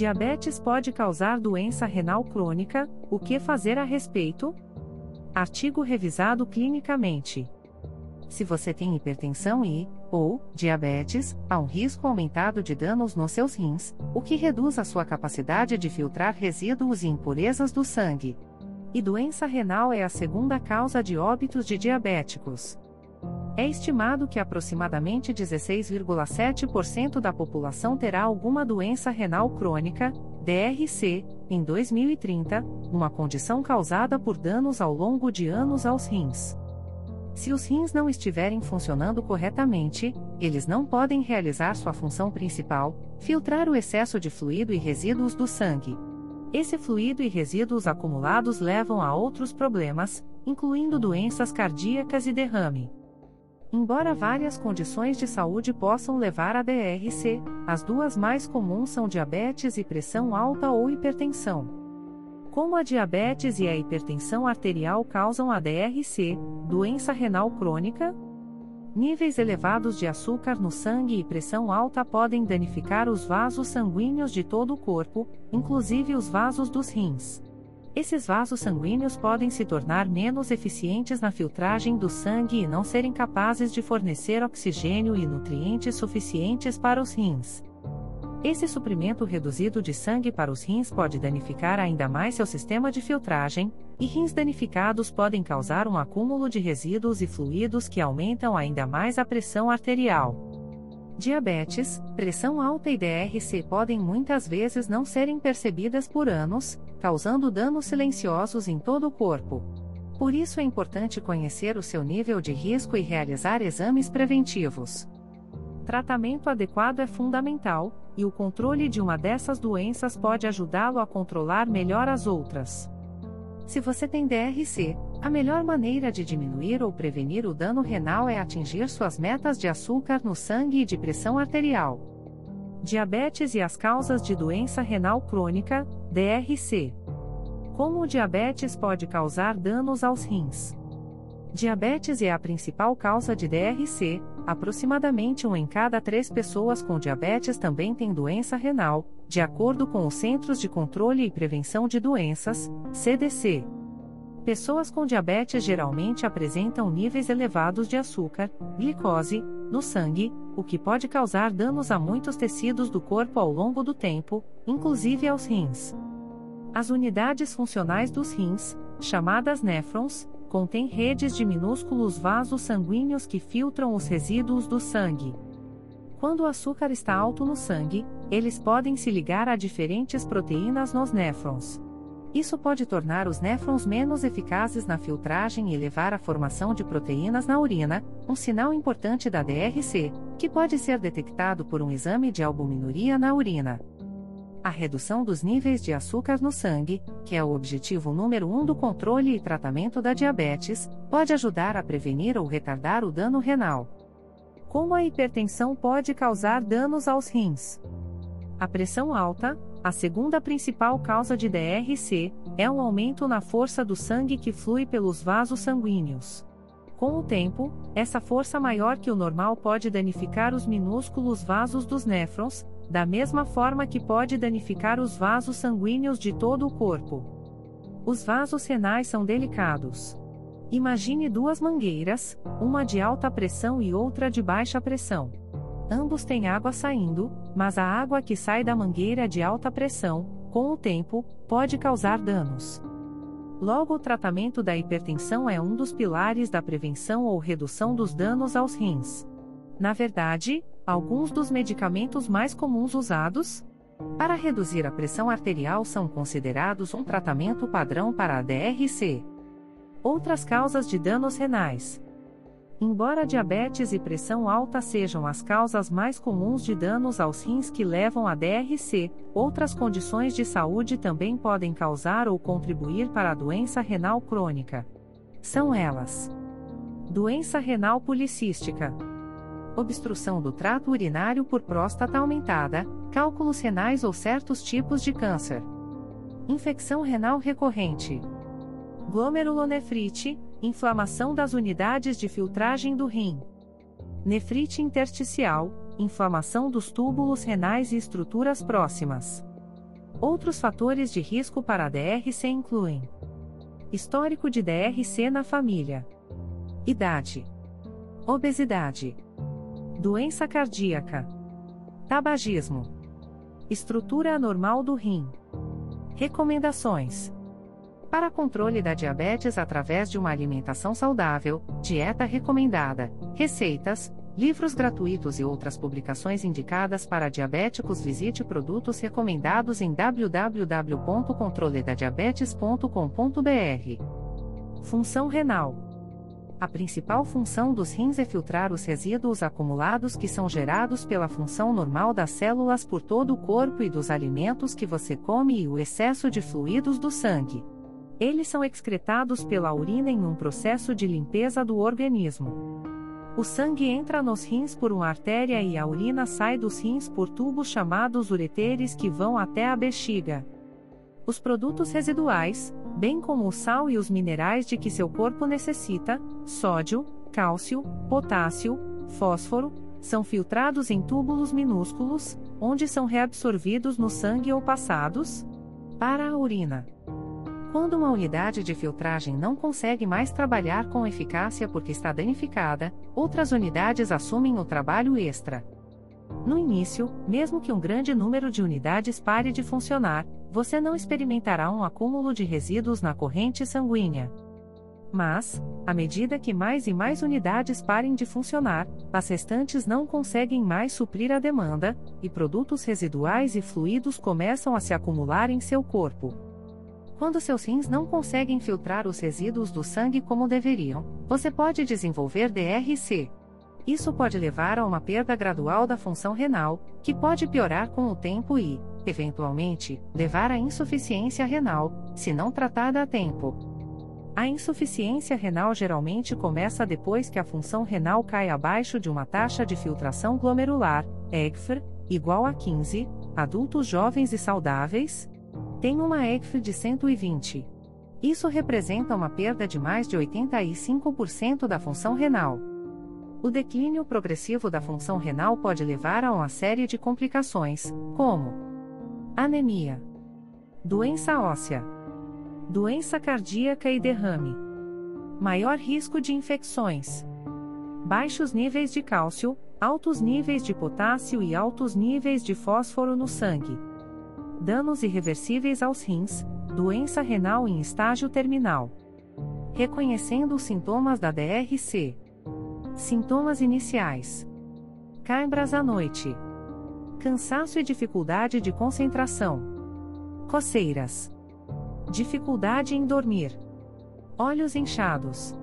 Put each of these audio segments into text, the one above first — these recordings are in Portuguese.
Diabetes pode causar doença renal crônica, o que fazer a respeito? Artigo revisado clinicamente. Se você tem hipertensão e, ou, diabetes, há um risco aumentado de danos nos seus rins, o que reduz a sua capacidade de filtrar resíduos e impurezas do sangue. E doença renal é a segunda causa de óbitos de diabéticos. É estimado que aproximadamente 16,7% da população terá alguma doença renal crônica, DRC, em 2030, uma condição causada por danos ao longo de anos aos rins. Se os rins não estiverem funcionando corretamente, eles não podem realizar sua função principal, filtrar o excesso de fluido e resíduos do sangue. Esse fluido e resíduos acumulados levam a outros problemas, incluindo doenças cardíacas e derrame. Embora várias condições de saúde possam levar a DRC, as duas mais comuns são diabetes e pressão alta ou hipertensão. Como a diabetes e a hipertensão arterial causam a DRC, doença renal crônica? Níveis elevados de açúcar no sangue e pressão alta podem danificar os vasos sanguíneos de todo o corpo, inclusive os vasos dos rins. Esses vasos sanguíneos podem se tornar menos eficientes na filtragem do sangue e não serem capazes de fornecer oxigênio e nutrientes suficientes para os rins. Esse suprimento reduzido de sangue para os rins pode danificar ainda mais seu sistema de filtragem, e rins danificados podem causar um acúmulo de resíduos e fluidos que aumentam ainda mais a pressão arterial. Diabetes, pressão alta e DRC podem muitas vezes não serem percebidas por anos, causando danos silenciosos em todo o corpo. Por isso é importante conhecer o seu nível de risco e realizar exames preventivos. Tratamento adequado é fundamental, e o controle de uma dessas doenças pode ajudá-lo a controlar melhor as outras. Se você tem DRC, a melhor maneira de diminuir ou prevenir o dano renal é atingir suas metas de açúcar no sangue e de pressão arterial. Diabetes e as causas de doença renal crônica, DRC. Como o diabetes pode causar danos aos rins? Diabetes é a principal causa de DRC, aproximadamente um em cada três pessoas com diabetes também tem doença renal, de acordo com os Centros de Controle e Prevenção de Doenças, CDC. Pessoas com diabetes geralmente apresentam níveis elevados de açúcar, glicose, no sangue, o que pode causar danos a muitos tecidos do corpo ao longo do tempo, inclusive aos rins. As unidades funcionais dos rins, chamadas néfrons, contêm redes de minúsculos vasos sanguíneos que filtram os resíduos do sangue. Quando o açúcar está alto no sangue, eles podem se ligar a diferentes proteínas nos néfrons. Isso pode tornar os néfrons menos eficazes na filtragem e levar à formação de proteínas na urina, um sinal importante da DRC, que pode ser detectado por um exame de albuminuria na urina. A redução dos níveis de açúcar no sangue, que é o objetivo número um do controle e tratamento da diabetes, pode ajudar a prevenir ou retardar o dano renal. Como a hipertensão pode causar danos aos rins? A pressão alta, a segunda principal causa de DRC, é um aumento na força do sangue que flui pelos vasos sanguíneos. Com o tempo, essa força maior que o normal pode danificar os minúsculos vasos dos néfrons, da mesma forma que pode danificar os vasos sanguíneos de todo o corpo. Os vasos renais são delicados. Imagine duas mangueiras, uma de alta pressão e outra de baixa pressão. Ambos têm água saindo, mas a água que sai da mangueira de alta pressão, com o tempo, pode causar danos. Logo, o tratamento da hipertensão é um dos pilares da prevenção ou redução dos danos aos rins. Na verdade, alguns dos medicamentos mais comuns usados para reduzir a pressão arterial são considerados um tratamento padrão para a DRC. Outras causas de danos renais. Embora diabetes e pressão alta sejam as causas mais comuns de danos aos rins que levam a DRC, outras condições de saúde também podem causar ou contribuir para a doença renal crônica. São elas: doença renal policística, obstrução do trato urinário por próstata aumentada, cálculos renais ou certos tipos de câncer, infecção renal recorrente glomerulonefrite, inflamação das unidades de filtragem do rim. Nefrite intersticial, inflamação dos túbulos renais e estruturas próximas. Outros fatores de risco para a DRC incluem histórico de DRC na família, idade, obesidade, doença cardíaca, tabagismo, estrutura anormal do rim. Recomendações: para controle da diabetes através de uma alimentação saudável, dieta recomendada, receitas, livros gratuitos e outras publicações indicadas para diabéticos, visite produtos recomendados em www.controledadiabetes.com.br. Função renal. A principal função dos rins é filtrar os resíduos acumulados que são gerados pela função normal das células por todo o corpo e dos alimentos que você come e o excesso de fluidos do sangue. Eles são excretados pela urina em um processo de limpeza do organismo. O sangue entra nos rins por uma artéria e a urina sai dos rins por tubos chamados ureteres que vão até a bexiga. Os produtos residuais, bem como o sal e os minerais de que seu corpo necessita, sódio, cálcio, potássio, fósforo, são filtrados em túbulos minúsculos, onde são reabsorvidos no sangue ou passados para a urina. Quando uma unidade de filtragem não consegue mais trabalhar com eficácia porque está danificada, outras unidades assumem o trabalho extra. No início, mesmo que um grande número de unidades pare de funcionar, você não experimentará um acúmulo de resíduos na corrente sanguínea. Mas, à medida que mais e mais unidades parem de funcionar, as restantes não conseguem mais suprir a demanda, e produtos residuais e fluidos começam a se acumular em seu corpo. Quando seus rins não conseguem filtrar os resíduos do sangue como deveriam, você pode desenvolver DRC. Isso pode levar a uma perda gradual da função renal, que pode piorar com o tempo e, eventualmente, levar à insuficiência renal, se não tratada a tempo. A insuficiência renal geralmente começa depois que a função renal cai abaixo de uma taxa de filtração glomerular, EGFR, igual a 15, adultos jovens e saudáveis, tem uma EGF de 120. Isso representa uma perda de mais de 85% da função renal. O declínio progressivo da função renal pode levar a uma série de complicações, como anemia, doença óssea, doença cardíaca e derrame, maior risco de infecções, baixos níveis de cálcio, altos níveis de potássio e altos níveis de fósforo no sangue danos irreversíveis aos rins, doença renal em estágio terminal. Reconhecendo os sintomas da DRC. Sintomas iniciais: cãibras à noite, cansaço e dificuldade de concentração, coceiras, dificuldade em dormir, olhos inchados,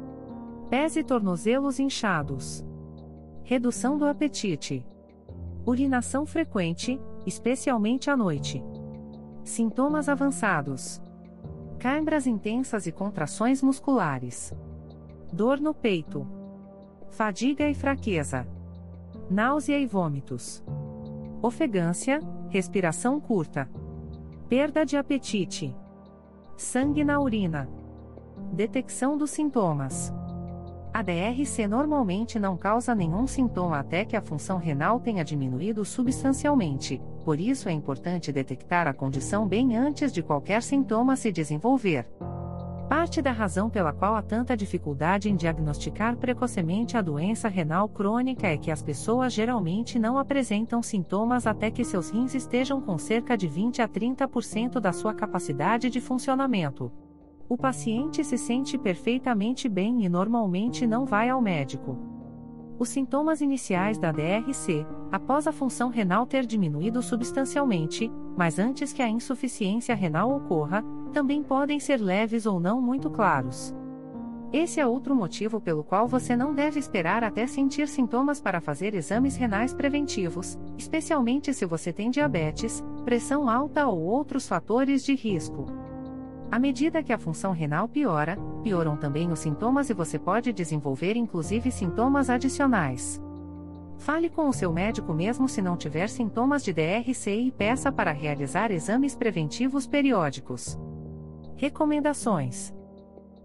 pés e tornozelos inchados, redução do apetite, urinação frequente, especialmente à noite. Sintomas avançados: cãibras intensas e contrações musculares, dor no peito, fadiga e fraqueza, náusea e vômitos, ofegância, respiração curta, perda de apetite, sangue na urina. Detecção dos sintomas. A DRC normalmente não causa nenhum sintoma até que a função renal tenha diminuído substancialmente, por isso é importante detectar a condição bem antes de qualquer sintoma se desenvolver. Parte da razão pela qual há tanta dificuldade em diagnosticar precocemente a doença renal crônica é que as pessoas geralmente não apresentam sintomas até que seus rins estejam com cerca de 20 a 30% da sua capacidade de funcionamento. O paciente se sente perfeitamente bem e normalmente não vai ao médico. Os sintomas iniciais da DRC, após a função renal ter diminuído substancialmente, mas antes que a insuficiência renal ocorra, também podem ser leves ou não muito claros. Esse é outro motivo pelo qual você não deve esperar até sentir sintomas para fazer exames renais preventivos, especialmente se você tem diabetes, pressão alta ou outros fatores de risco. À medida que a função renal piora, pioram também os sintomas e você pode desenvolver inclusive sintomas adicionais. Fale com o seu médico mesmo se não tiver sintomas de DRC e peça para realizar exames preventivos periódicos. Recomendações: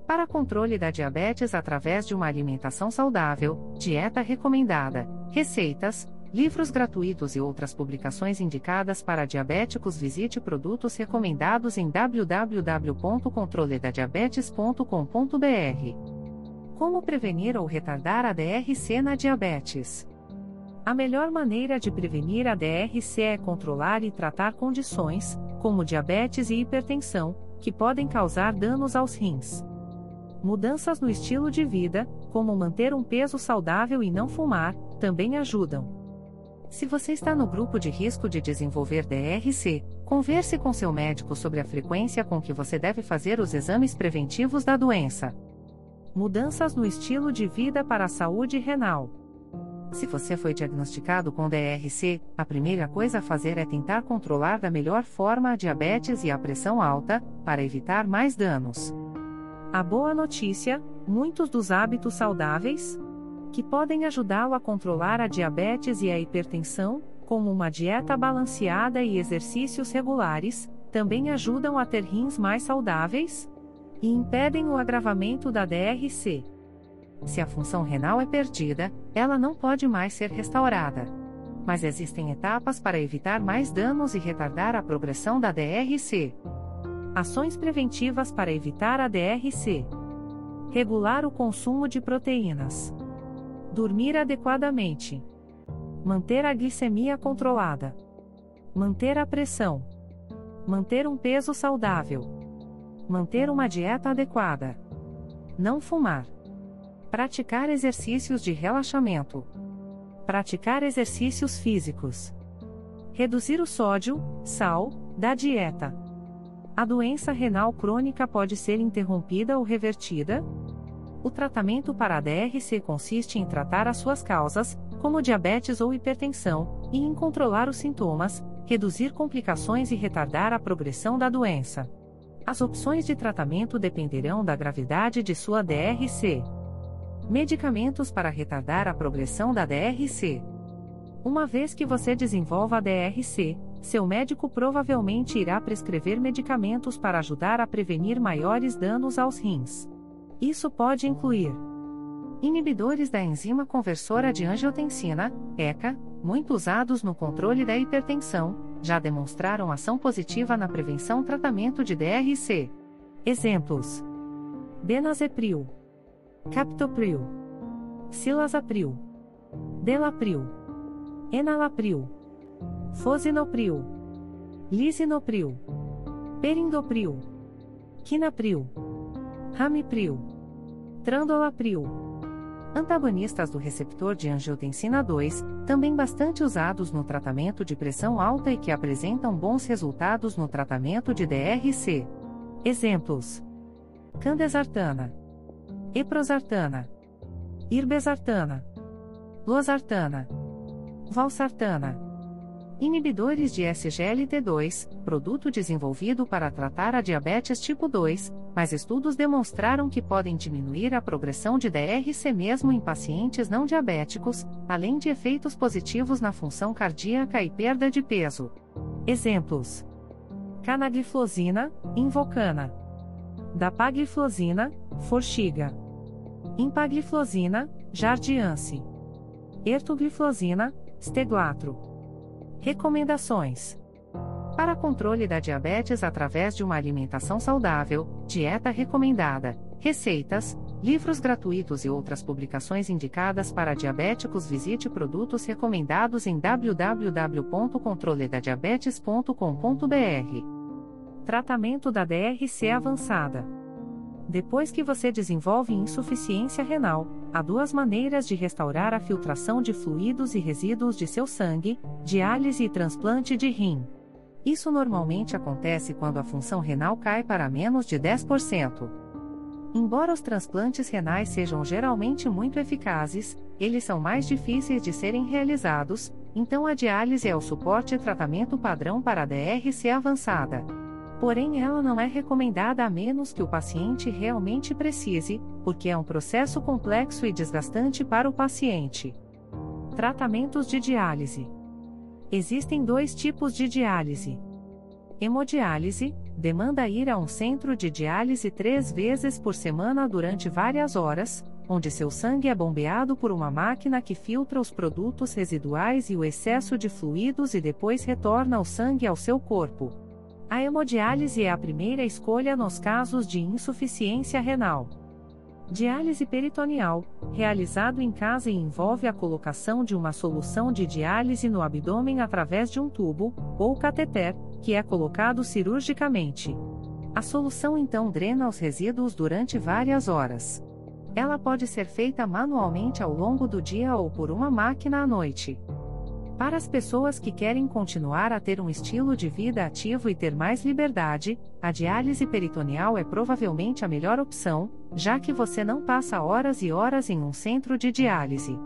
Para controle da diabetes através de uma alimentação saudável, dieta recomendada, receitas, livros gratuitos e outras publicações indicadas para diabéticos, visite produtos recomendados em www.controledadiabetes.com.br. Como prevenir ou retardar a DRC na diabetes? A melhor maneira de prevenir a DRC é controlar e tratar condições, como diabetes e hipertensão, que podem causar danos aos rins. Mudanças no estilo de vida, como manter um peso saudável e não fumar, também ajudam. Se você está no grupo de risco de desenvolver DRC, converse com seu médico sobre a frequência com que você deve fazer os exames preventivos da doença. Mudanças no estilo de vida para a saúde renal. Se você foi diagnosticado com DRC, a primeira coisa a fazer é tentar controlar da melhor forma a diabetes e a pressão alta, para evitar mais danos. A boa notícia: muitos dos hábitos saudáveis que podem ajudá-lo a controlar a diabetes e a hipertensão, como uma dieta balanceada e exercícios regulares, também ajudam a ter rins mais saudáveis e impedem o agravamento da DRC. Se a função renal é perdida, ela não pode mais ser restaurada. Mas existem etapas para evitar mais danos e retardar a progressão da DRC. Ações preventivas para evitar a DRC: regular o consumo de proteínas, dormir adequadamente, manter a glicemia controlada, manter a pressão, manter um peso saudável, manter uma dieta adequada, não fumar Praticar exercícios de relaxamento. Praticar exercícios físicos. Reduzir o sódio, sal, da dieta. A doença renal crônica pode ser interrompida ou revertida? O tratamento para a DRC consiste em tratar as suas causas, como diabetes ou hipertensão, e em controlar os sintomas, reduzir complicações e retardar a progressão da doença. As opções de tratamento dependerão da gravidade de sua DRC. Medicamentos para retardar a progressão da DRC. Uma vez que você desenvolva a DRC, seu médico provavelmente irá prescrever medicamentos para ajudar a prevenir maiores danos aos rins. Isso pode incluir inibidores da enzima conversora de angiotensina, ECA, muito usados no controle da hipertensão, já demonstraram ação positiva na prevenção tratamento de DRC. Exemplos: Benazepril Captopril, Silazapril, Delapril, Enalapril, Fosinopril, Lisinopril, Perindopril, Quinapril, Ramipril, Trandolapril. Antagonistas do receptor de angiotensina 2, também bastante usados no tratamento de pressão alta e que apresentam bons resultados no tratamento de DRC. Exemplos: Candesartana eprosartana, irbesartana, losartana, valsartana. Inibidores de SGLT2, produto desenvolvido para tratar a diabetes tipo 2, mas estudos demonstraram que podem diminuir a progressão de DRC mesmo em pacientes não diabéticos, além de efeitos positivos na função cardíaca e perda de peso. Exemplos: canagliflozina, invocana, dapagliflozina, forxiga. Impagliflozina, jardiance. Ertugliflozina, steglatro. Recomendações: Para controle da diabetes através de uma alimentação saudável, dieta recomendada, receitas, livros gratuitos e outras publicações indicadas para diabéticos, visite produtos recomendados em www.controledadiabetes.com.br. Tratamento da DRC avançada. Depois que você desenvolve insuficiência renal, há duas maneiras de restaurar a filtração de fluidos e resíduos de seu sangue: diálise e transplante de rim. Isso normalmente acontece quando a função renal cai para menos de 10%. Embora os transplantes renais sejam geralmente muito eficazes, eles são mais difíceis de serem realizados, então a diálise é o suporte e tratamento padrão para a DRC avançada porém ela não é recomendada a menos que o paciente realmente precise, porque é um processo complexo e desgastante para o paciente. Tratamentos de diálise: Existem dois tipos de diálise. Hemodiálise demanda ir a um centro de diálise três vezes por semana durante várias horas, onde seu sangue é bombeado por uma máquina que filtra os produtos residuais e o excesso de fluidos e depois retorna o sangue ao seu corpo. A hemodiálise é a primeira escolha nos casos de insuficiência renal. Diálise peritoneal, realizado em casa e envolve a colocação de uma solução de diálise no abdômen através de um tubo, ou cateter, que é colocado cirurgicamente. A solução então drena os resíduos durante várias horas. Ela pode ser feita manualmente ao longo do dia ou por uma máquina à noite. Para as pessoas que querem continuar a ter um estilo de vida ativo e ter mais liberdade, a diálise peritoneal é provavelmente a melhor opção, já que você não passa horas e horas em um centro de diálise.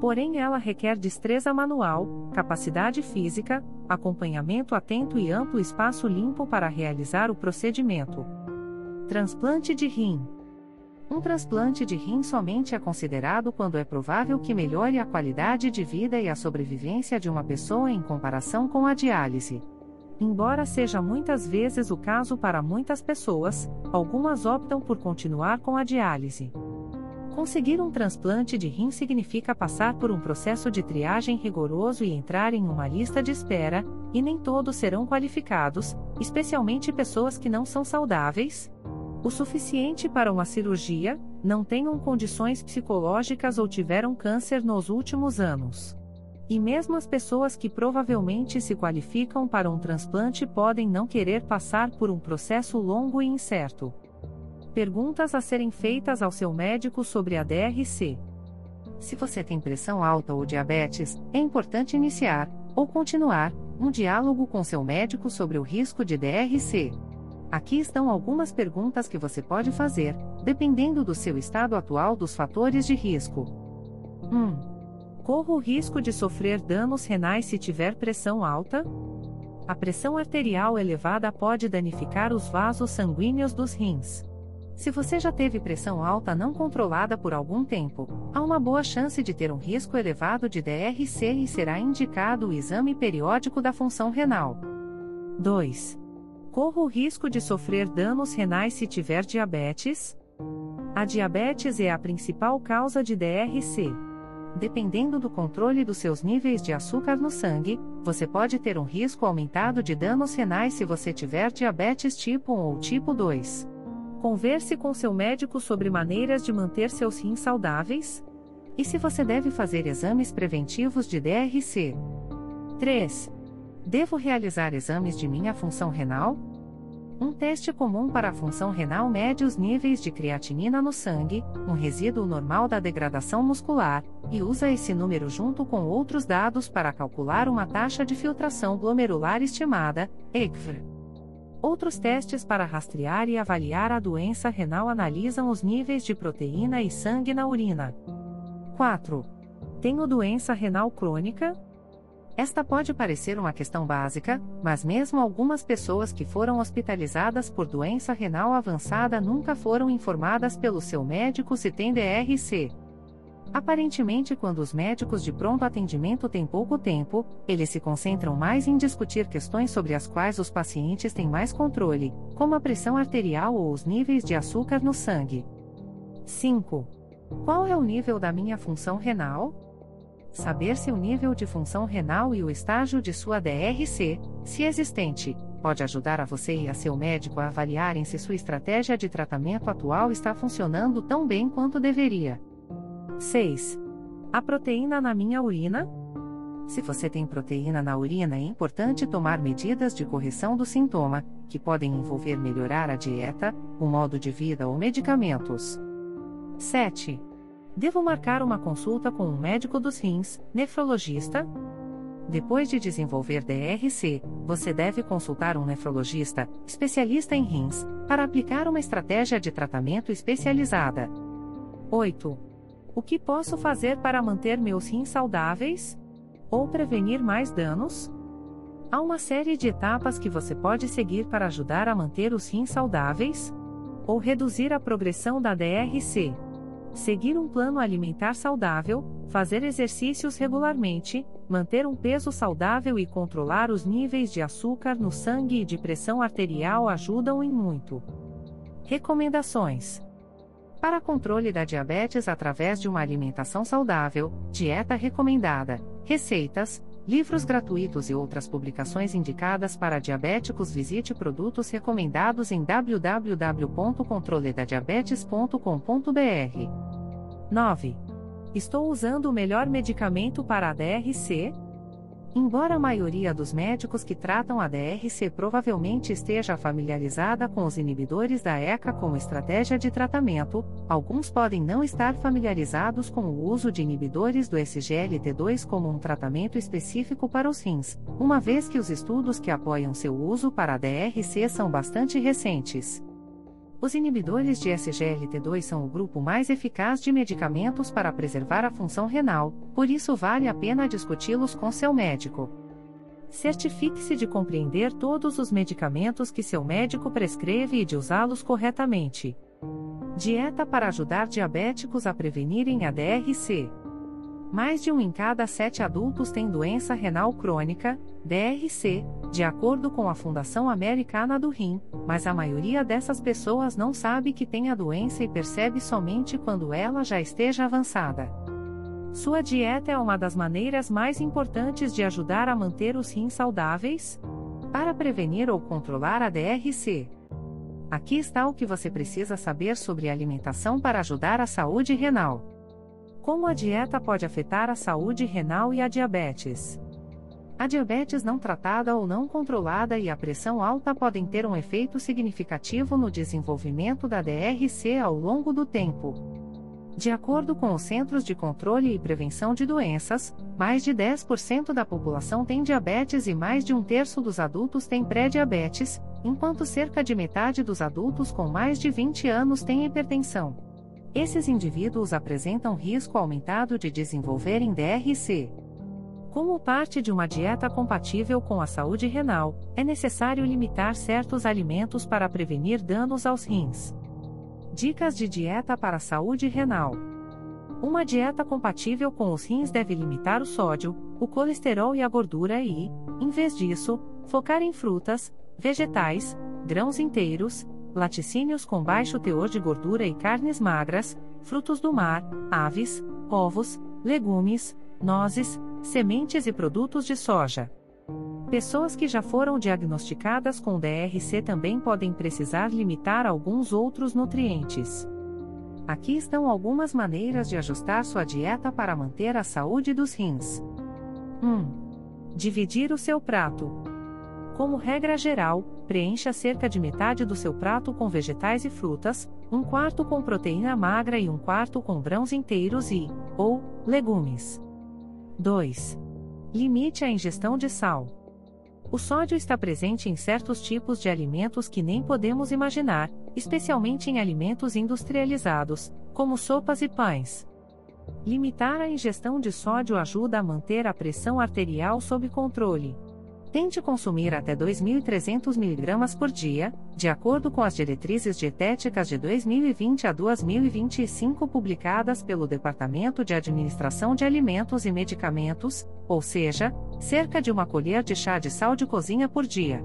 Porém, ela requer destreza manual, capacidade física, acompanhamento atento e amplo espaço limpo para realizar o procedimento. Transplante de rim. Um transplante de rim somente é considerado quando é provável que melhore a qualidade de vida e a sobrevivência de uma pessoa em comparação com a diálise. Embora seja muitas vezes o caso para muitas pessoas, algumas optam por continuar com a diálise. Conseguir um transplante de rim significa passar por um processo de triagem rigoroso e entrar em uma lista de espera, e nem todos serão qualificados, especialmente pessoas que não são saudáveis, o suficiente para uma cirurgia, não tenham condições psicológicas ou tiveram câncer nos últimos anos. E mesmo as pessoas que provavelmente se qualificam para um transplante podem não querer passar por um processo longo e incerto. Perguntas a serem feitas ao seu médico sobre a DRC. Se você tem pressão alta ou diabetes, é importante iniciar, ou continuar, um diálogo com seu médico sobre o risco de DRC. Aqui estão algumas perguntas que você pode fazer, dependendo do seu estado atual dos fatores de risco. 1. Corro o risco de sofrer danos renais se tiver pressão alta? A pressão arterial elevada pode danificar os vasos sanguíneos dos rins. Se você já teve pressão alta não controlada por algum tempo, há uma boa chance de ter um risco elevado de DRC e será indicado o exame periódico da função renal. 2 corro o risco de sofrer danos renais se tiver diabetes? A diabetes é a principal causa de DRC. Dependendo do controle dos seus níveis de açúcar no sangue, você pode ter um risco aumentado de danos renais se você tiver diabetes tipo 1 ou tipo 2. Converse com seu médico sobre maneiras de manter seus rins saudáveis. E se você deve fazer exames preventivos de DRC. 3. Devo realizar exames de minha função renal? Um teste comum para a função renal mede os níveis de creatinina no sangue, um resíduo normal da degradação muscular, e usa esse número junto com outros dados para calcular uma taxa de filtração glomerular estimada, EGFR. Outros testes para rastrear e avaliar a doença renal analisam os níveis de proteína e sangue na urina. 4. Tenho doença renal crônica? Esta pode parecer uma questão básica, mas mesmo algumas pessoas que foram hospitalizadas por doença renal avançada nunca foram informadas pelo seu médico se têm DRC. Aparentemente, quando os médicos de pronto atendimento têm pouco tempo, eles se concentram mais em discutir questões sobre as quais os pacientes têm mais controle, como a pressão arterial ou os níveis de açúcar no sangue. 5. Qual é o nível da minha função renal? Saber se o nível de função renal e o estágio de sua DRC, se existente, pode ajudar a você e a seu médico a avaliarem se sua estratégia de tratamento atual está funcionando tão bem quanto deveria. 6. A proteína na minha urina? Se você tem proteína na urina, é importante tomar medidas de correção do sintoma, que podem envolver melhorar a dieta, o modo de vida ou medicamentos. 7. Devo marcar uma consulta com um médico dos rins, nefrologista? Depois de desenvolver DRC, você deve consultar um nefrologista, especialista em rins, para aplicar uma estratégia de tratamento especializada. 8. O que posso fazer para manter meus rins saudáveis? Ou prevenir mais danos? Há uma série de etapas que você pode seguir para ajudar a manter os rins saudáveis? Ou reduzir a progressão da DRC seguir um plano alimentar saudável, fazer exercícios regularmente, manter um peso saudável e controlar os níveis de açúcar no sangue e de pressão arterial ajudam em muito. Recomendações: Para controle da diabetes através de uma alimentação saudável, dieta recomendada, receitas, livros gratuitos e outras publicações indicadas para diabéticos, visite produtos recomendados em www.controledadiabetes.com.br. 9. Estou usando o melhor medicamento para a DRC? Embora a maioria dos médicos que tratam a DRC provavelmente esteja familiarizada com os inibidores da ECA como estratégia de tratamento, alguns podem não estar familiarizados com o uso de inibidores do SGLT2 como um tratamento específico para os rins, uma vez que os estudos que apoiam seu uso para a DRC são bastante recentes. Os inibidores de SGLT2 são o grupo mais eficaz de medicamentos para preservar a função renal, por isso vale a pena discuti-los com seu médico. Certifique-se de compreender todos os medicamentos que seu médico prescreve e de usá-los corretamente. Dieta para ajudar diabéticos a prevenirem a DRC. Mais de um em cada sete adultos tem doença renal crônica, DRC, de acordo com a Fundação Americana do Rim, mas a maioria dessas pessoas não sabe que tem a doença e percebe somente quando ela já esteja avançada. Sua dieta é uma das maneiras mais importantes de ajudar a manter os rins saudáveis? Para prevenir ou controlar a DRC. Aqui está o que você precisa saber sobre alimentação para ajudar a saúde renal. Como a dieta pode afetar a saúde renal e a diabetes? A diabetes não tratada ou não controlada e a pressão alta podem ter um efeito significativo no desenvolvimento da DRC ao longo do tempo. De acordo com os Centros de Controle e Prevenção de Doenças, mais de 10% da população tem diabetes e mais de um terço dos adultos tem pré-diabetes, enquanto cerca de metade dos adultos com mais de 20 anos têm hipertensão. Esses indivíduos apresentam risco aumentado de desenvolverem DRC. Como parte de uma dieta compatível com a saúde renal, é necessário limitar certos alimentos para prevenir danos aos rins. Dicas de dieta para a saúde renal. Uma dieta compatível com os rins deve limitar o sódio, o colesterol e a gordura e, em vez disso, focar em frutas, vegetais, grãos inteiros, laticínios com baixo teor de gordura e carnes magras, frutos do mar, aves, ovos, legumes, nozes, sementes e produtos de soja. Pessoas que já foram diagnosticadas com DRC também podem precisar limitar alguns outros nutrientes. Aqui estão algumas maneiras de ajustar sua dieta para manter a saúde dos rins. 1. Dividir o seu prato. Como regra geral, preencha cerca de metade do seu prato com vegetais e frutas, um quarto com proteína magra e um quarto com grãos inteiros e, ou, legumes. 2. Limite a ingestão de sal. O sódio está presente em certos tipos de alimentos que nem podemos imaginar, especialmente em alimentos industrializados, como sopas e pães. Limitar a ingestão de sódio ajuda a manter a pressão arterial sob controle. Tente consumir até 2.300 mg por dia, de acordo com as diretrizes dietéticas de 2020 a 2025 publicadas pelo Departamento de Administração de Alimentos e Medicamentos, ou seja, cerca de uma colher de chá de sal de cozinha por dia.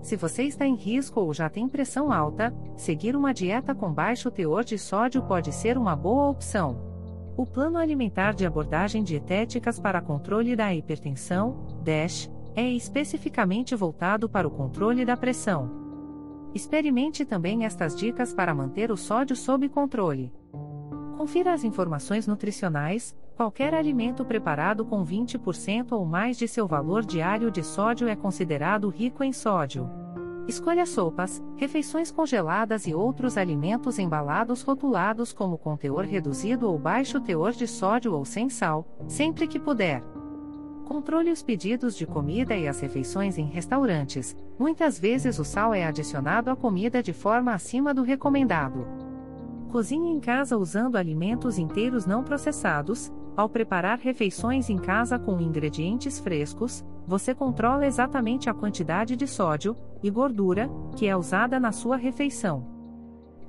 Se você está em risco ou já tem pressão alta, seguir uma dieta com baixo teor de sódio pode ser uma boa opção. O Plano Alimentar de Abordagem Dietéticas para Controle da Hipertensão, DASH, é especificamente voltado para o controle da pressão. Experimente também estas dicas para manter o sódio sob controle. Confira as informações nutricionais. Qualquer alimento preparado com 20% ou mais de seu valor diário de sódio é considerado rico em sódio. Escolha sopas, refeições congeladas e outros alimentos embalados rotulados como com teor reduzido ou baixo teor de sódio ou sem sal, sempre que puder. Controle os pedidos de comida e as refeições em restaurantes. Muitas vezes o sal é adicionado à comida de forma acima do recomendado. Cozinhe em casa usando alimentos inteiros não processados. Ao preparar refeições em casa com ingredientes frescos, você controla exatamente a quantidade de sódio e gordura que é usada na sua refeição.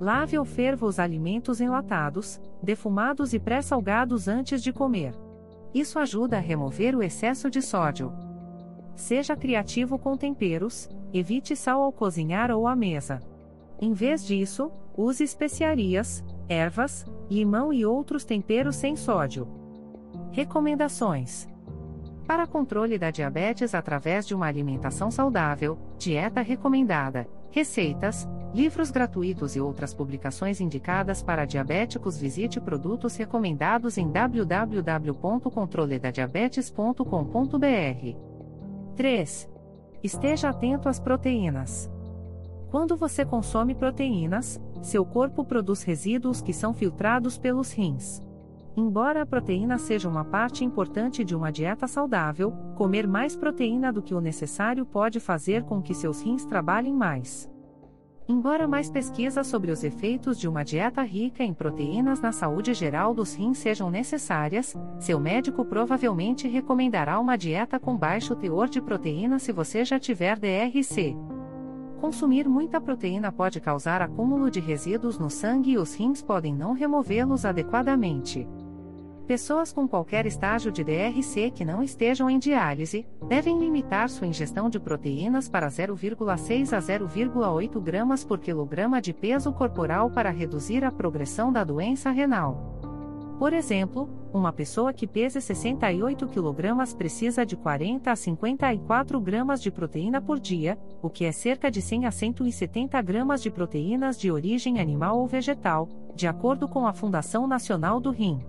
Lave ou ferva os alimentos enlatados, defumados e pré-salgados antes de comer. Isso ajuda a remover o excesso de sódio. Seja criativo com temperos, evite sal ao cozinhar ou à mesa. Em vez disso, use especiarias, ervas, limão e outros temperos sem sódio. Recomendações: Para controle da diabetes através de uma alimentação saudável, dieta recomendada, receitas, livros gratuitos e outras publicações indicadas para diabéticos, visite produtos recomendados em www.controledadiabetes.com.br. 3. Esteja atento às proteínas. Quando você consome proteínas, seu corpo produz resíduos que são filtrados pelos rins. Embora a proteína seja uma parte importante de uma dieta saudável, comer mais proteína do que o necessário pode fazer com que seus rins trabalhem mais. Embora mais pesquisas sobre os efeitos de uma dieta rica em proteínas na saúde geral dos rins sejam necessárias, seu médico provavelmente recomendará uma dieta com baixo teor de proteína se você já tiver DRC. Consumir muita proteína pode causar acúmulo de resíduos no sangue e os rins podem não removê-los adequadamente. Pessoas com qualquer estágio de DRC que não estejam em diálise devem limitar sua ingestão de proteínas para 0,6 a 0,8 gramas por quilograma de peso corporal para reduzir a progressão da doença renal. Por exemplo, uma pessoa que pesa 68 kg precisa de 40 a 54 gramas de proteína por dia, o que é cerca de 100 a 170 gramas de proteínas de origem animal ou vegetal, de acordo com a Fundação Nacional do Rim.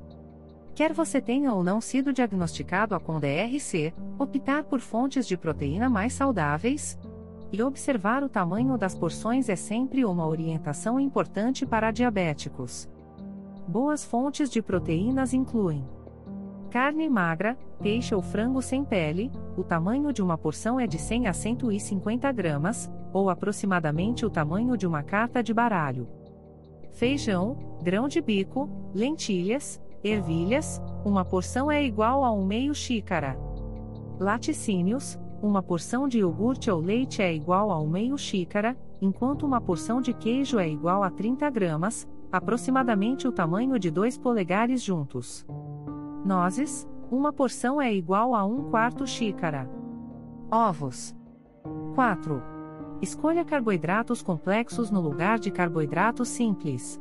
Quer você tenha ou não sido diagnosticado com DRC, optar por fontes de proteína mais saudáveis? E observar o tamanho das porções é sempre uma orientação importante para diabéticos. Boas fontes de proteínas incluem carne magra, peixe ou frango sem pele, o tamanho de uma porção é de 100 a 150 gramas, ou aproximadamente o tamanho de uma carta de baralho. Feijão, grão de bico, lentilhas, Ervilhas, uma porção é igual a um meio xícara. Laticínios, uma porção de iogurte ou leite é igual a um meio xícara, enquanto uma porção de queijo é igual a 30 gramas, aproximadamente o tamanho de dois polegares juntos. Nozes, uma porção é igual a um quarto xícara. Ovos. 4. Escolha carboidratos complexos no lugar de carboidratos simples.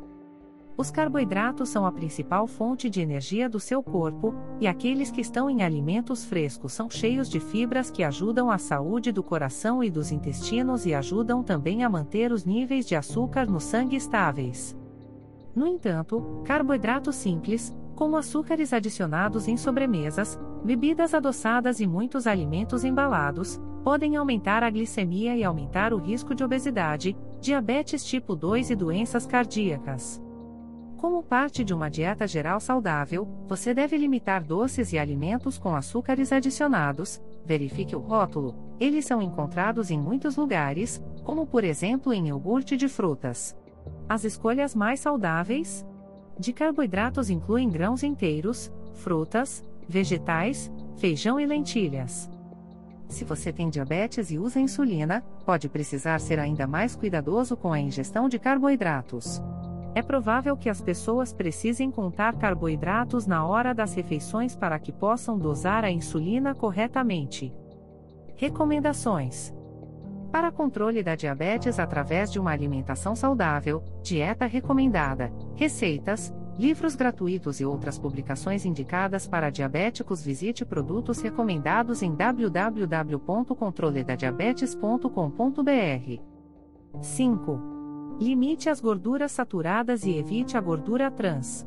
Os carboidratos são a principal fonte de energia do seu corpo, e aqueles que estão em alimentos frescos são cheios de fibras que ajudam a saúde do coração e dos intestinos e ajudam também a manter os níveis de açúcar no sangue estáveis. No entanto, carboidratos simples, como açúcares adicionados em sobremesas, bebidas adoçadas e muitos alimentos embalados, podem aumentar a glicemia e aumentar o risco de obesidade, diabetes tipo 2 e doenças cardíacas. Como parte de uma dieta geral saudável, você deve limitar doces e alimentos com açúcares adicionados. Verifique o rótulo, eles são encontrados em muitos lugares, como por exemplo em iogurte de frutas. As escolhas mais saudáveis de carboidratos incluem grãos inteiros, frutas, vegetais, feijão e lentilhas. Se você tem diabetes e usa insulina, pode precisar ser ainda mais cuidadoso com a ingestão de carboidratos. É provável que as pessoas precisem contar carboidratos na hora das refeições para que possam dosar a insulina corretamente. Recomendações: Para controle da diabetes através de uma alimentação saudável, dieta recomendada, receitas, livros gratuitos e outras publicações indicadas para diabéticos, visite produtos recomendados em www.controledadiabetes.com.br. 5. Limite as gorduras saturadas e evite a gordura trans.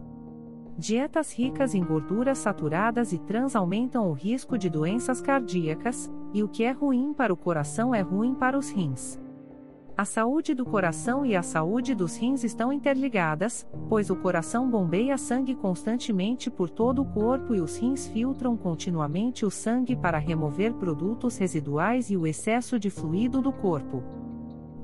Dietas ricas em gorduras saturadas e trans aumentam o risco de doenças cardíacas, e o que é ruim para o coração é ruim para os rins. A saúde do coração e a saúde dos rins estão interligadas, pois o coração bombeia sangue constantemente por todo o corpo e os rins filtram continuamente o sangue para remover produtos residuais e o excesso de fluido do corpo.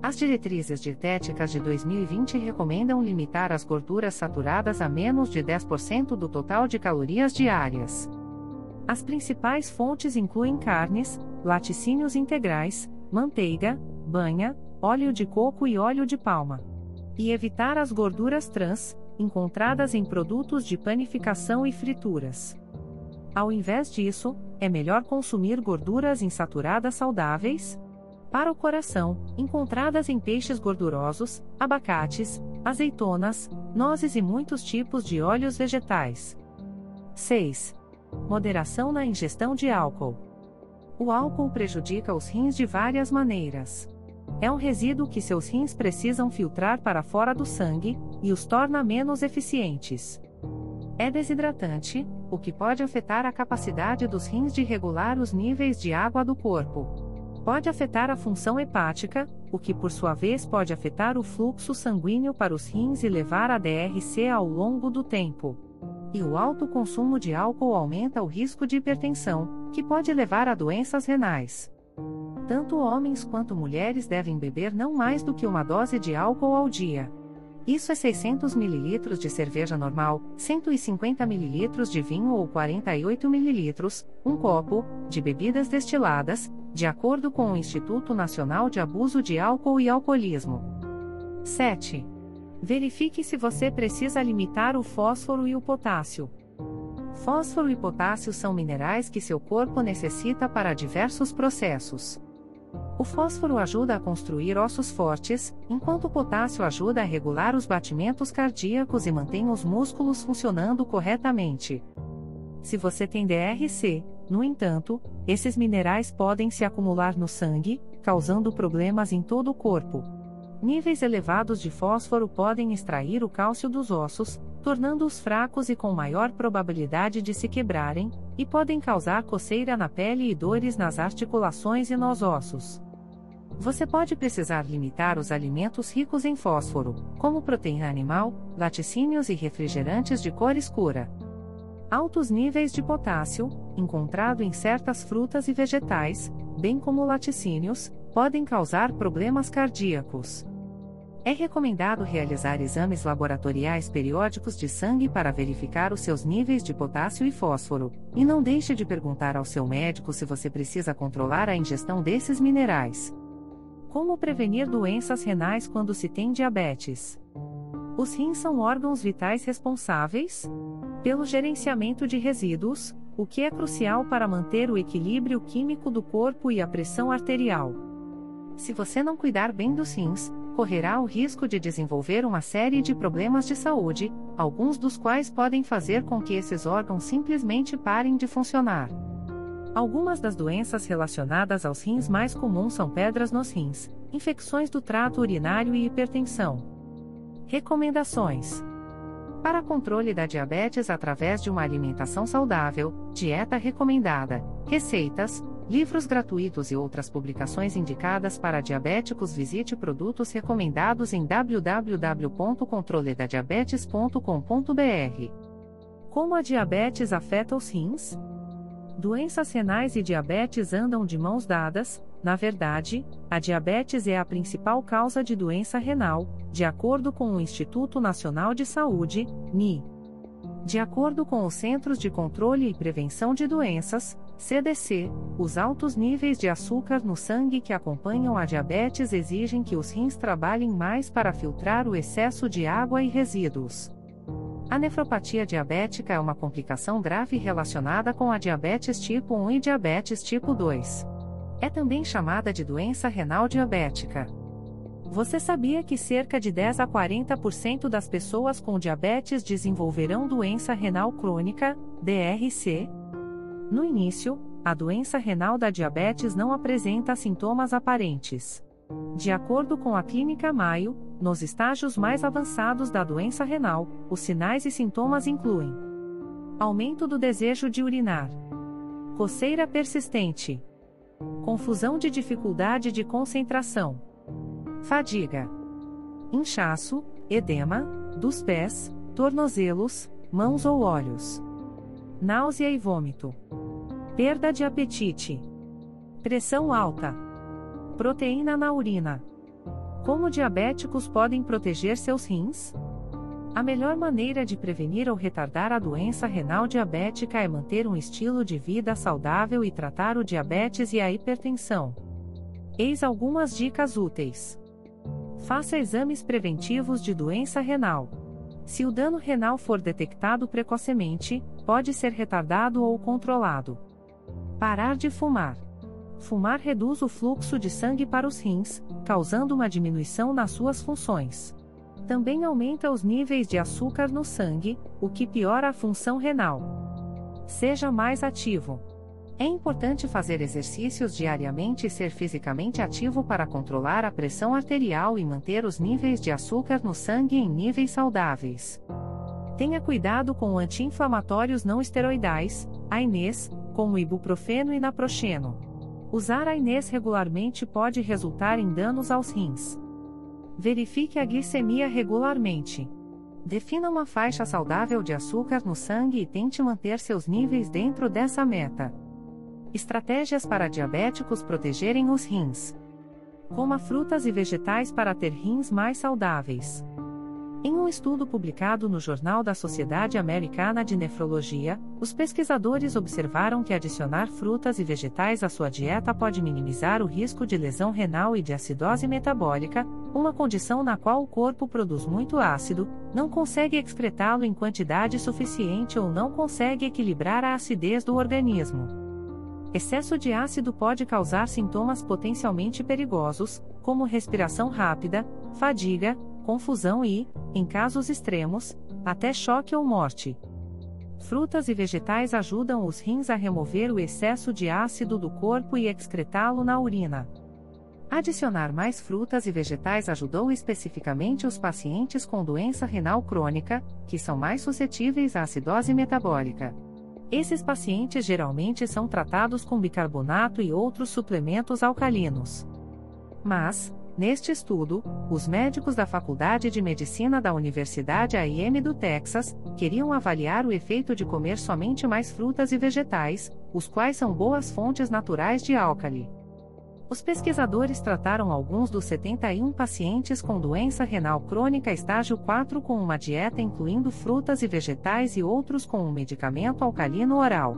As diretrizes dietéticas de 2020 recomendam limitar as gorduras saturadas a menos de 10% do total de calorias diárias. As principais fontes incluem carnes, laticínios integrais, manteiga, banha, óleo de coco e óleo de palma. E evitar as gorduras trans, encontradas em produtos de panificação e frituras. Ao invés disso, é melhor consumir gorduras insaturadas saudáveis, para o coração, encontradas em peixes gordurosos, abacates, azeitonas, nozes e muitos tipos de óleos vegetais. 6. Moderação na ingestão de álcool. O álcool prejudica os rins de várias maneiras. É um resíduo que seus rins precisam filtrar para fora do sangue, e os torna menos eficientes. É desidratante, o que pode afetar a capacidade dos rins de regular os níveis de água do corpo. Pode afetar a função hepática, o que por sua vez pode afetar o fluxo sanguíneo para os rins e levar a DRC ao longo do tempo. E o alto consumo de álcool aumenta o risco de hipertensão, que pode levar a doenças renais. Tanto homens quanto mulheres devem beber não mais do que uma dose de álcool ao dia. Isso é 600 ml de cerveja normal, 150 ml de vinho ou 48 ml, um copo, de bebidas destiladas, de acordo com o Instituto Nacional de Abuso de Álcool e Alcoolismo. 7. Verifique se você precisa limitar o fósforo e o potássio. Fósforo e potássio são minerais que seu corpo necessita para diversos processos. O fósforo ajuda a construir ossos fortes, enquanto o potássio ajuda a regular os batimentos cardíacos e mantém os músculos funcionando corretamente. Se você tem DRC, no entanto, esses minerais podem se acumular no sangue, causando problemas em todo o corpo. Níveis elevados de fósforo podem extrair o cálcio dos ossos, tornando-os fracos e com maior probabilidade de se quebrarem, e podem causar coceira na pele e dores nas articulações e nos ossos. Você pode precisar limitar os alimentos ricos em fósforo, como proteína animal, laticínios e refrigerantes de cor escura. Altos níveis de potássio, encontrado em certas frutas e vegetais, bem como laticínios, podem causar problemas cardíacos. É recomendado realizar exames laboratoriais periódicos de sangue para verificar os seus níveis de potássio e fósforo, e não deixe de perguntar ao seu médico se você precisa controlar a ingestão desses minerais. Como prevenir doenças renais quando se tem diabetes? Os rins são órgãos vitais responsáveis pelo gerenciamento de resíduos, o que é crucial para manter o equilíbrio químico do corpo e a pressão arterial. Se você não cuidar bem dos rins, correrá o risco de desenvolver uma série de problemas de saúde, alguns dos quais podem fazer com que esses órgãos simplesmente parem de funcionar. Algumas das doenças relacionadas aos rins mais comuns são pedras nos rins, infecções do trato urinário e hipertensão. Recomendações: Para controle da diabetes através de uma alimentação saudável, dieta recomendada, receitas, livros gratuitos e outras publicações indicadas para diabéticos, visite produtos recomendados em www.controledadiabetes.com.br. Como a diabetes afeta os rins? Doenças renais e diabetes andam de mãos dadas, na verdade, a diabetes é a principal causa de doença renal, de acordo com o Instituto Nacional de Saúde, NI. De acordo com os Centros de Controle e Prevenção de Doenças, CDC, os altos níveis de açúcar no sangue que acompanham a diabetes exigem que os rins trabalhem mais para filtrar o excesso de água e resíduos. A nefropatia diabética é uma complicação grave relacionada com a diabetes tipo 1 e diabetes tipo 2. É também chamada de doença renal diabética. Você sabia que cerca de 10 a 40% das pessoas com diabetes desenvolverão doença renal crônica, DRC? No início, a doença renal da diabetes não apresenta sintomas aparentes. De acordo com a Clínica Maio, nos estágios mais avançados da doença renal, os sinais e sintomas incluem: aumento do desejo de urinar, coceira persistente, confusão de dificuldade de concentração, fadiga, inchaço, edema, dos pés, tornozelos, mãos ou olhos, náusea e vômito, perda de apetite, pressão alta. Proteína na urina. Como diabéticos podem proteger seus rins? A melhor maneira de prevenir ou retardar a doença renal diabética é manter um estilo de vida saudável e tratar o diabetes e a hipertensão. Eis algumas dicas úteis. Faça exames preventivos de doença renal. Se o dano renal for detectado precocemente, pode ser retardado ou controlado. Parar de fumar. Fumar reduz o fluxo de sangue para os rins, causando uma diminuição nas suas funções. Também aumenta os níveis de açúcar no sangue, o que piora a função renal. Seja mais ativo. É importante fazer exercícios diariamente e ser fisicamente ativo para controlar a pressão arterial e manter os níveis de açúcar no sangue em níveis saudáveis. Tenha cuidado com anti-inflamatórios não esteroidais, AINES, como ibuprofeno e naproxeno. Usar AINES regularmente pode resultar em danos aos rins. Verifique a glicemia regularmente. Defina uma faixa saudável de açúcar no sangue e tente manter seus níveis dentro dessa meta. Estratégias para diabéticos protegerem os rins. Coma frutas e vegetais para ter rins mais saudáveis. Em um estudo publicado no Jornal da Sociedade Americana de Nefrologia, os pesquisadores observaram que adicionar frutas e vegetais à sua dieta pode minimizar o risco de lesão renal e de acidose metabólica, uma condição na qual o corpo produz muito ácido, não consegue excretá-lo em quantidade suficiente ou não consegue equilibrar a acidez do organismo. Excesso de ácido pode causar sintomas potencialmente perigosos, como respiração rápida, fadiga, confusão e, em casos extremos, até choque ou morte. Frutas e vegetais ajudam os rins a remover o excesso de ácido do corpo e excretá-lo na urina. Adicionar mais frutas e vegetais ajudou especificamente os pacientes com doença renal crônica, que são mais suscetíveis à acidose metabólica. Esses pacientes geralmente são tratados com bicarbonato e outros suplementos alcalinos. Mas, Neste estudo, os médicos da Faculdade de Medicina da Universidade A&M do Texas queriam avaliar o efeito de comer somente mais frutas e vegetais, os quais são boas fontes naturais de álcali. Os pesquisadores trataram alguns dos 71 pacientes com doença renal crônica estágio 4 com uma dieta incluindo frutas e vegetais e outros com um medicamento alcalino oral.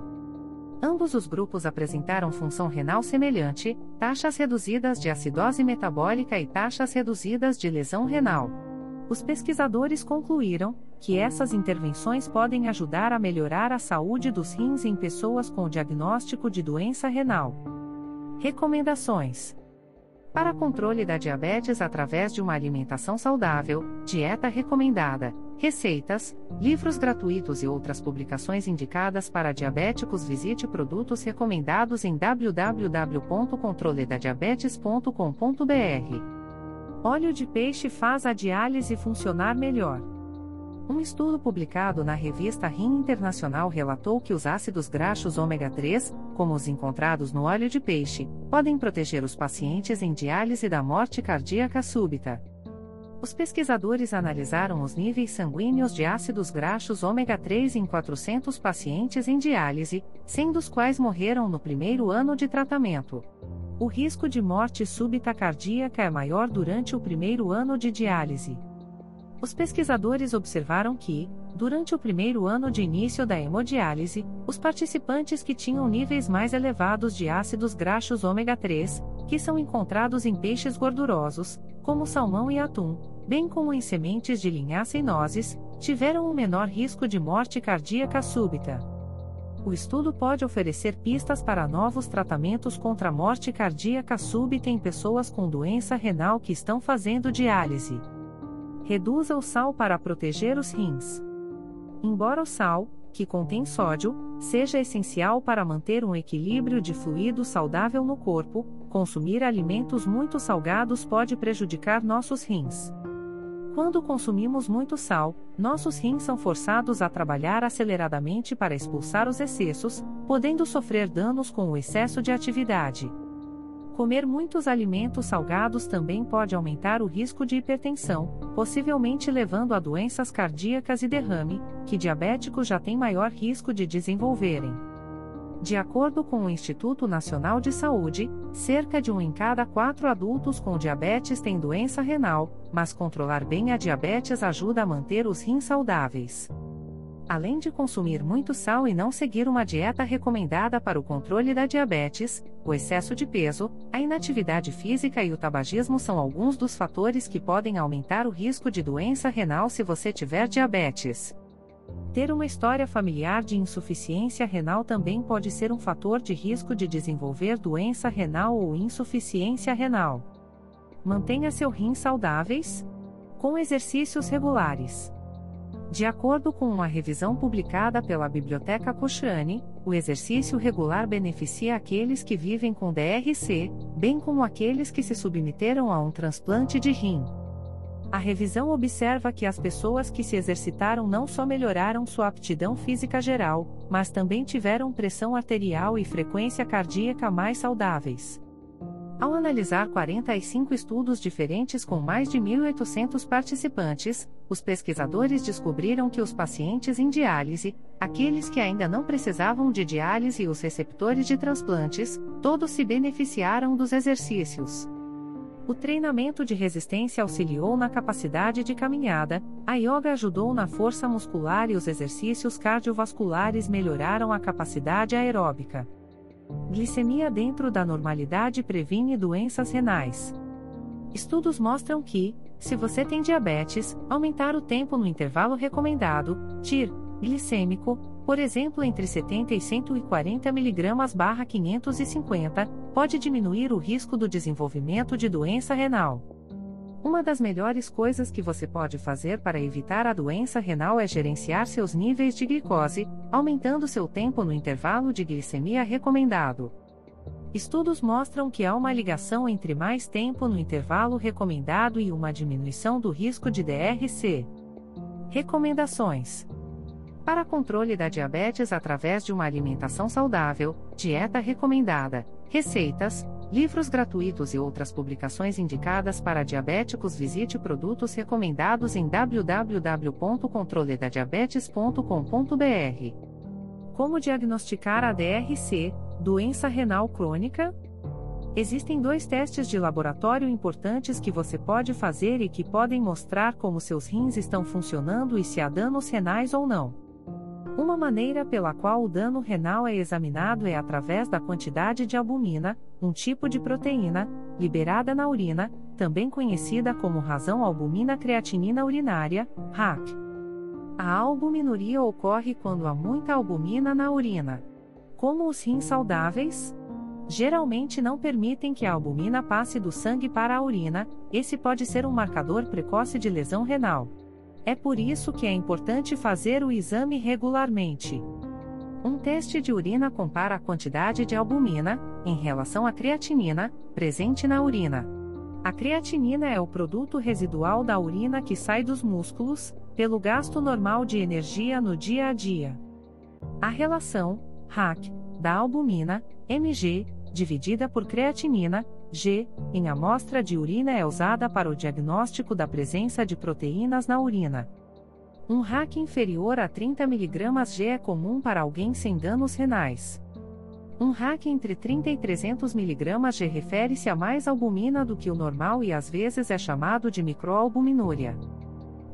Ambos os grupos apresentaram função renal semelhante, taxas reduzidas de acidose metabólica e taxas reduzidas de lesão renal. Os pesquisadores concluíram que essas intervenções podem ajudar a melhorar a saúde dos rins em pessoas com diagnóstico de doença renal. Recomendações: Para controle da diabetes através de uma alimentação saudável, dieta recomendada receitas, livros gratuitos e outras publicações indicadas para diabéticos. Visite produtos recomendados em www.controledadiabetes.com.br. Óleo de peixe faz a diálise funcionar melhor. Um estudo publicado na revista Rim Internacional relatou que os ácidos graxos ômega 3, como os encontrados no óleo de peixe, podem proteger os pacientes em diálise da morte cardíaca súbita. Os pesquisadores analisaram os níveis sanguíneos de ácidos graxos ômega 3 em 400 pacientes em diálise, 100 dos quais morreram no primeiro ano de tratamento. O risco de morte súbita cardíaca é maior durante o primeiro ano de diálise. Os pesquisadores observaram que, durante o primeiro ano de início da hemodiálise, os participantes que tinham níveis mais elevados de ácidos graxos ômega 3, que são encontrados em peixes gordurosos, como salmão e atum, bem como em sementes de linhaça e nozes, tiveram um menor risco de morte cardíaca súbita. O estudo pode oferecer pistas para novos tratamentos contra a morte cardíaca súbita em pessoas com doença renal que estão fazendo diálise. Reduza o sal para proteger os rins. Embora o sal, que contém sódio, seja essencial para manter um equilíbrio de fluido saudável no corpo, consumir alimentos muito salgados pode prejudicar nossos rins. Quando consumimos muito sal, nossos rins são forçados a trabalhar aceleradamente para expulsar os excessos, podendo sofrer danos com o excesso de atividade. Comer muitos alimentos salgados também pode aumentar o risco de hipertensão, possivelmente levando a doenças cardíacas e derrame, que diabéticos já têm maior risco de desenvolverem. De acordo com o Instituto Nacional de Saúde, cerca de um em cada quatro adultos com diabetes tem doença renal, mas controlar bem a diabetes ajuda a manter os rins saudáveis. Além de consumir muito sal e não seguir uma dieta recomendada para o controle da diabetes, o excesso de peso, a inatividade física e o tabagismo são alguns dos fatores que podem aumentar o risco de doença renal se você tiver diabetes. Ter uma história familiar de insuficiência renal também pode ser um fator de risco de desenvolver doença renal ou insuficiência renal. Mantenha seu rim saudáveis, com exercícios regulares. De acordo com uma revisão publicada pela Biblioteca Cochrane, o exercício regular beneficia aqueles que vivem com DRC, bem como aqueles que se submeteram a um transplante de rim. A revisão observa que as pessoas que se exercitaram não só melhoraram sua aptidão física geral, mas também tiveram pressão arterial e frequência cardíaca mais saudáveis. Ao analisar 45 estudos diferentes com mais de 1.800 participantes, os pesquisadores descobriram que os pacientes em diálise, aqueles que ainda não precisavam de diálise e os receptores de transplantes, todos se beneficiaram dos exercícios. O treinamento de resistência auxiliou na capacidade de caminhada, a yoga ajudou na força muscular e os exercícios cardiovasculares melhoraram a capacidade aeróbica. Glicemia dentro da normalidade previne doenças renais. Estudos mostram que, se você tem diabetes, aumentar o tempo no intervalo recomendado, TIR, glicêmico, por exemplo entre 70 e 140 mg/550, pode diminuir o risco do desenvolvimento de doença renal. Uma das melhores coisas que você pode fazer para evitar a doença renal é gerenciar seus níveis de glicose, aumentando seu tempo no intervalo de glicemia recomendado. Estudos mostram que há uma ligação entre mais tempo no intervalo recomendado e uma diminuição do risco de DRC. Recomendações: Para controle da diabetes através de uma alimentação saudável, dieta recomendada, receitas, livros gratuitos e outras publicações indicadas para diabéticos, visite produtos recomendados em www.controledadiabetes.com.br. Como diagnosticar a DRC? Doença renal crônica? Existem dois testes de laboratório importantes que você pode fazer e que podem mostrar como seus rins estão funcionando e se há danos renais ou não. Uma maneira pela qual o dano renal é examinado é através da quantidade de albumina, um tipo de proteína, liberada na urina, também conhecida como razão albumina creatinina urinária, RAC. A albuminuria ocorre quando há muita albumina na urina. Como os rins saudáveis? Geralmente não permitem que a albumina passe do sangue para a urina, esse pode ser um marcador precoce de lesão renal. É por isso que é importante fazer o exame regularmente. Um teste de urina compara a quantidade de albumina, em relação à creatinina, presente na urina. A creatinina é o produto residual da urina que sai dos músculos, pelo gasto normal de energia no dia a dia. A relação, RAC, da albumina, mg, dividida por creatinina, G, em amostra de urina é usada para o diagnóstico da presença de proteínas na urina. Um RAC inferior a 30 mg G é comum para alguém sem danos renais. Um RAC entre 30 e 300 mg G refere-se a mais albumina do que o normal e às vezes é chamado de microalbuminúria.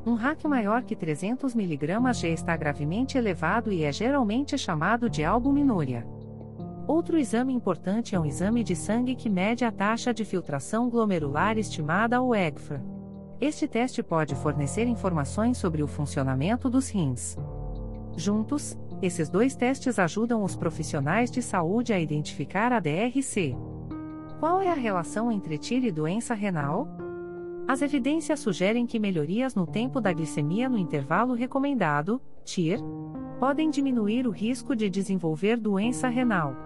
Um RAC maior que 300 mg G está gravemente elevado e é geralmente chamado de albuminúria. Outro exame importante é um exame de sangue que mede a taxa de filtração glomerular estimada ou EGFR. Este teste pode fornecer informações sobre o funcionamento dos rins. Juntos, esses dois testes ajudam os profissionais de saúde a identificar a DRC. Qual é a relação entre TIR e doença renal? As evidências sugerem que melhorias no tempo da glicemia no intervalo recomendado, TIR, podem diminuir o risco de desenvolver doença renal.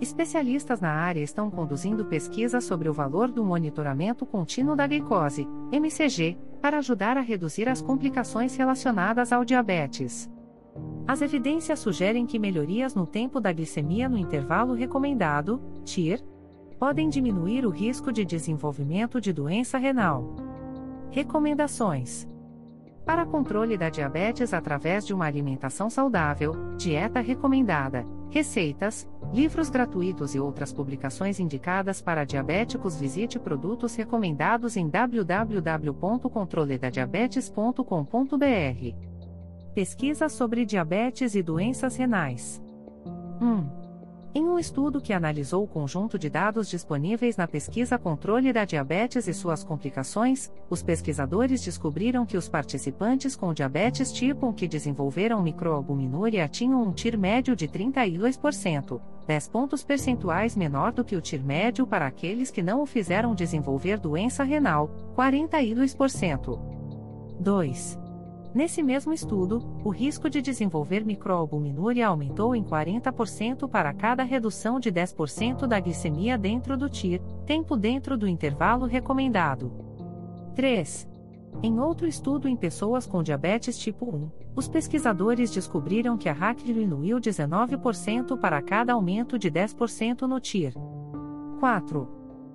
Especialistas na área estão conduzindo pesquisas sobre o valor do monitoramento contínuo da glicose, MCG, para ajudar a reduzir as complicações relacionadas ao diabetes. As evidências sugerem que melhorias no tempo da glicemia no intervalo recomendado, TIR, podem diminuir o risco de desenvolvimento de doença renal. Recomendações: Para controle da diabetes através de uma alimentação saudável, dieta recomendada, receitas, livros gratuitos e outras publicações indicadas para diabéticos, visite produtos recomendados em www.controledadiabetes.com.br. Pesquisa sobre diabetes e doenças renais. 1. Em um estudo que analisou o conjunto de dados disponíveis na pesquisa Controle da Diabetes e suas complicações, os pesquisadores descobriram que os participantes com diabetes tipo 1 que desenvolveram microalbuminúria tinham um TIR médio de 32%, 10 pontos percentuais menor do que o TIR médio para aqueles que não o fizeram desenvolver doença renal, 42%. 2. Nesse mesmo estudo, o risco de desenvolver microalbuminúria aumentou em 40% para cada redução de 10% da glicemia dentro do TIR, tempo dentro do intervalo recomendado. 3. Em outro estudo em pessoas com diabetes tipo 1, os pesquisadores descobriram que a RAC diminuiu 19% para cada aumento de 10% no TIR. 4.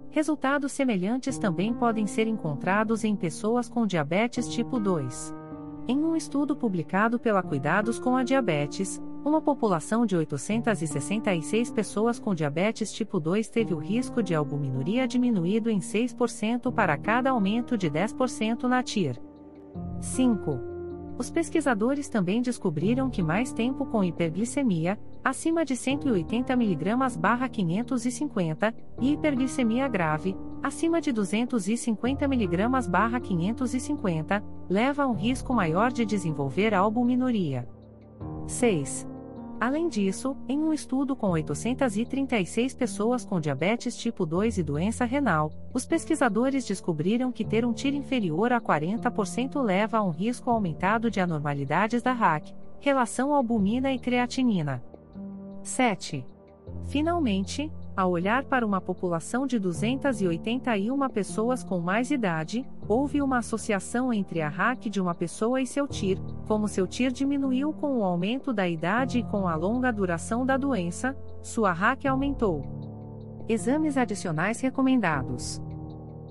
Resultados semelhantes também podem ser encontrados em pessoas com diabetes tipo 2. Em um estudo publicado pela Cuidados com a Diabetes, uma população de 866 pessoas com diabetes tipo 2 teve o risco de albuminuria diminuído em 6% para cada aumento de 10% na TIR. 5. Os pesquisadores também descobriram que mais tempo com hiperglicemia, acima de 180 mg/550, e hiperglicemia grave, acima de 250 mg/550, leva a um risco maior de desenvolver albuminuria. 6. Além disso, em um estudo com 836 pessoas com diabetes tipo 2 e doença renal, os pesquisadores descobriram que ter um TIR inferior a 40% leva a um risco aumentado de anormalidades da RAC, relação albumina e creatinina. 7. Finalmente, ao olhar para uma população de 281 pessoas com mais idade, houve uma associação entre a RAC de uma pessoa e seu TIR, como seu TIR diminuiu com o aumento da idade e com a longa duração da doença, sua RAC aumentou. Exames adicionais recomendados.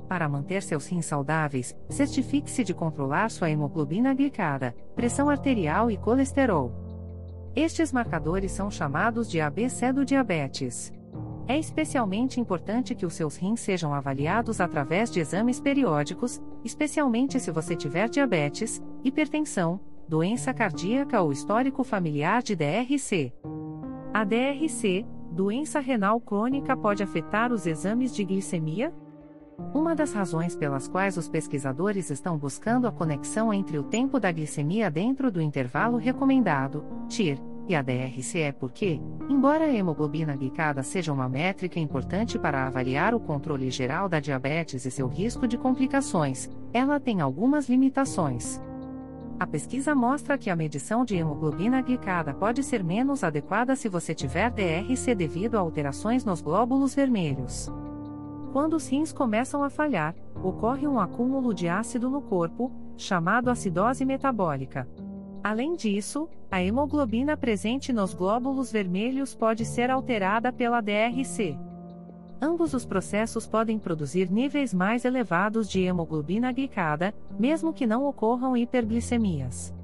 Para manter seus rins saudáveis, certifique-se de controlar sua hemoglobina glicada, pressão arterial e colesterol. Estes marcadores são chamados de ABC do diabetes. É especialmente importante que os seus rins sejam avaliados através de exames periódicos, especialmente se você tiver diabetes, hipertensão, doença cardíaca ou histórico familiar de DRC. A DRC, doença renal crônica, pode afetar os exames de glicemia? Uma das razões pelas quais os pesquisadores estão buscando a conexão entre o tempo da glicemia dentro do intervalo recomendado, TIR, e a DRC é porque, embora a hemoglobina glicada seja uma métrica importante para avaliar o controle geral da diabetes e seu risco de complicações, ela tem algumas limitações. A pesquisa mostra que a medição de hemoglobina glicada pode ser menos adequada se você tiver DRC devido a alterações nos glóbulos vermelhos. Quando os rins começam a falhar, ocorre um acúmulo de ácido no corpo, chamado acidose metabólica. Além disso, a hemoglobina presente nos glóbulos vermelhos pode ser alterada pela DRC. Ambos os processos podem produzir níveis mais elevados de hemoglobina glicada, mesmo que não ocorram hiperglicemias.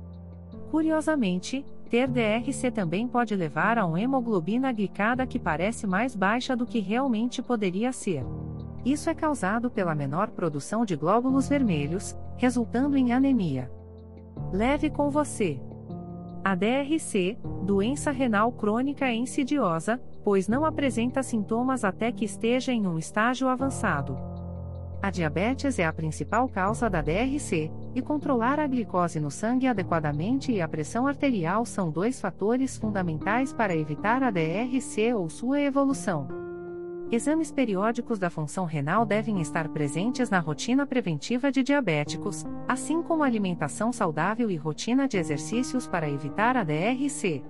Curiosamente, ter DRC também pode levar a uma hemoglobina glicada que parece mais baixa do que realmente poderia ser. Isso é causado pela menor produção de glóbulos vermelhos, resultando em anemia. Leve com você. A DRC, doença renal crônica é insidiosa, pois não apresenta sintomas até que esteja em um estágio avançado. A diabetes é a principal causa da DRC, e controlar a glicose no sangue adequadamente e a pressão arterial são dois fatores fundamentais para evitar a DRC ou sua evolução. Exames periódicos da função renal devem estar presentes na rotina preventiva de diabéticos, assim como alimentação saudável e rotina de exercícios para evitar a DRC.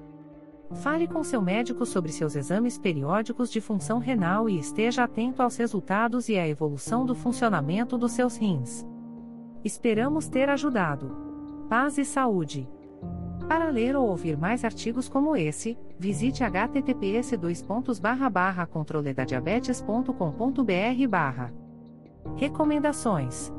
Fale com seu médico sobre seus exames periódicos de função renal e esteja atento aos resultados e à evolução do funcionamento dos seus rins. Esperamos ter ajudado. Paz e saúde. Para ler ou ouvir mais artigos como esse, visite https controledadiabetes.com.br Recomendações.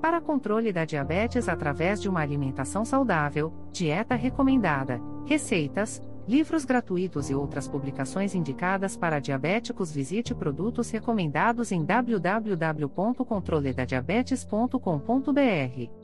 Para controle da diabetes através de uma alimentação saudável, dieta recomendada, receitas, livros gratuitos e outras publicações indicadas para diabéticos visite produtos recomendados em www.controledadiabetes.com.br